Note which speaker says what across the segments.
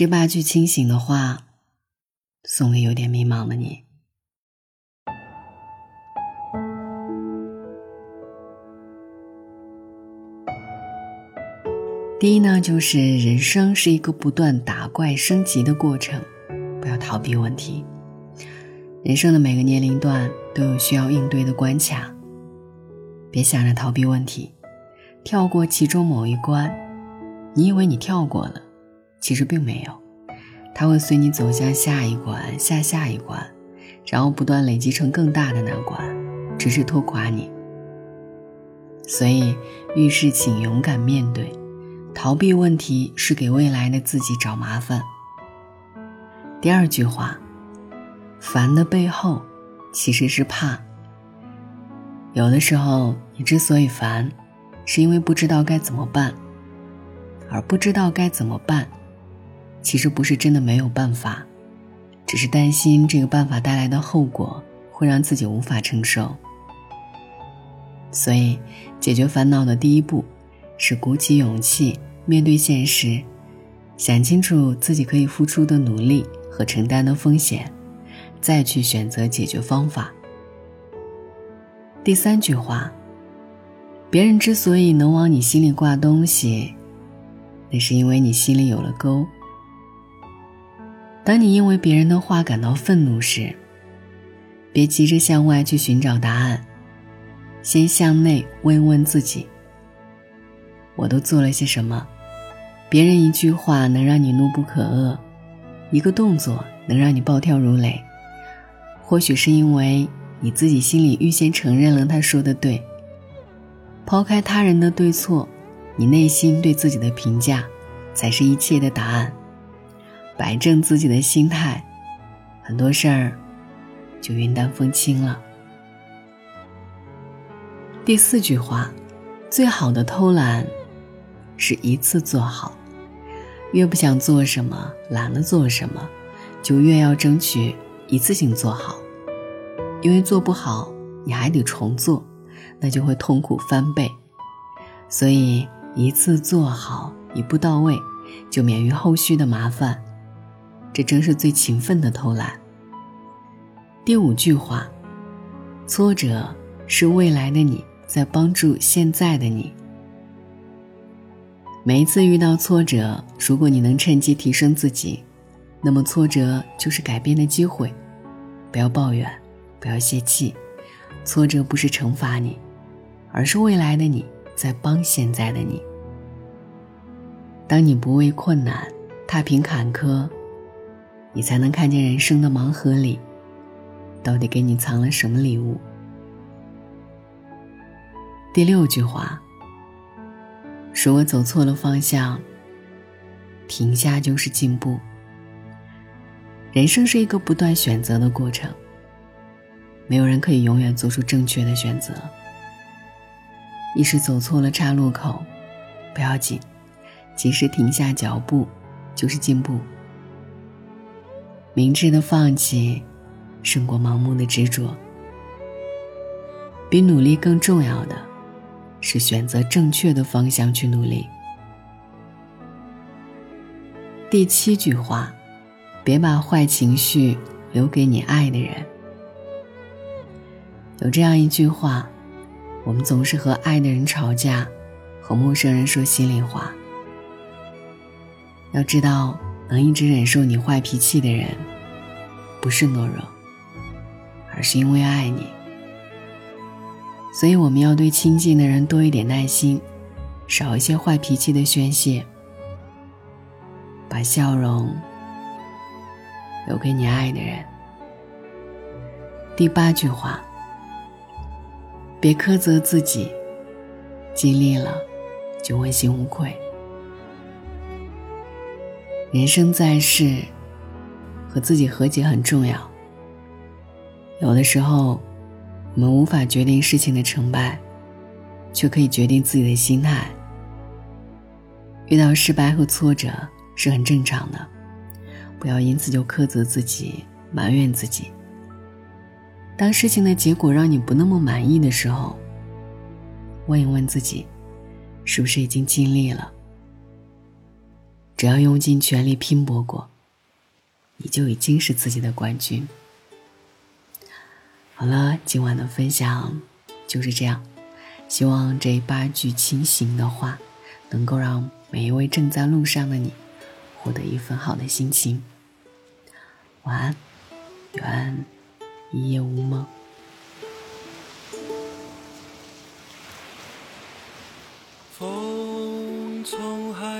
Speaker 1: 这八句清醒的话，送给有点迷茫的你。第一呢，就是人生是一个不断打怪升级的过程，不要逃避问题。人生的每个年龄段都有需要应对的关卡，别想着逃避问题，跳过其中某一关。你以为你跳过了，其实并没有，它会随你走向下一关、下下一关，然后不断累积成更大的难关，只是拖垮你。所以遇事请勇敢面对。逃避问题是给未来的自己找麻烦。第二句话，烦的背后其实是怕。有的时候你之所以烦，是因为不知道该怎么办，而不知道该怎么办，其实不是真的没有办法，只是担心这个办法带来的后果会让自己无法承受。所以，解决烦恼的第一步。是鼓起勇气面对现实，想清楚自己可以付出的努力和承担的风险，再去选择解决方法。第三句话，别人之所以能往你心里挂东西，那是因为你心里有了钩。当你因为别人的话感到愤怒时，别急着向外去寻找答案，先向内问问自己。我都做了些什么？别人一句话能让你怒不可遏，一个动作能让你暴跳如雷。或许是因为你自己心里预先承认了他说的对。抛开他人的对错，你内心对自己的评价才是一切的答案。摆正自己的心态，很多事儿就云淡风轻了。第四句话，最好的偷懒。是一次做好，越不想做什么，懒得做什么，就越要争取一次性做好，因为做不好你还得重做，那就会痛苦翻倍。所以一次做好，一步到位，就免于后续的麻烦。这正是最勤奋的偷懒。第五句话，挫折是未来的你在帮助现在的你。每一次遇到挫折，如果你能趁机提升自己，那么挫折就是改变的机会。不要抱怨，不要泄气，挫折不是惩罚你，而是未来的你在帮现在的你。当你不畏困难，踏平坎坷，你才能看见人生的盲盒里，到底给你藏了什么礼物。第六句话。说我走错了方向，停下就是进步。人生是一个不断选择的过程，没有人可以永远做出正确的选择。一时走错了岔路口，不要紧，及时停下脚步就是进步。明智的放弃，胜过盲目的执着。比努力更重要的。是选择正确的方向去努力。第七句话，别把坏情绪留给你爱的人。有这样一句话，我们总是和爱的人吵架，和陌生人说心里话。要知道，能一直忍受你坏脾气的人，不是懦弱，而是因为爱你。所以，我们要对亲近的人多一点耐心，少一些坏脾气的宣泄，把笑容留给你爱的人。第八句话：别苛责自己，尽力了就问心无愧。人生在世，和自己和解很重要。有的时候。我们无法决定事情的成败，却可以决定自己的心态。遇到失败和挫折是很正常的，不要因此就苛责自己、埋怨自己。当事情的结果让你不那么满意的时候，问一问自己，是不是已经尽力了？只要用尽全力拼搏过，你就已经是自己的冠军。好了，今晚的分享就是这样。希望这八句清醒的话，能够让每一位正在路上的你，获得一份好的心情。晚安，愿一夜无梦。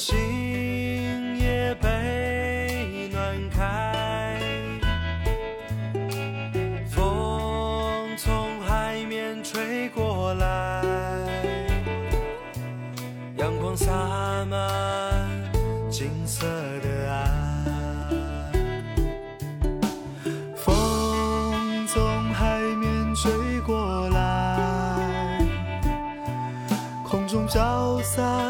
Speaker 2: 心也被暖开，风从海面吹过来，阳光洒满金色的岸。风从海面吹过来，空中飘散。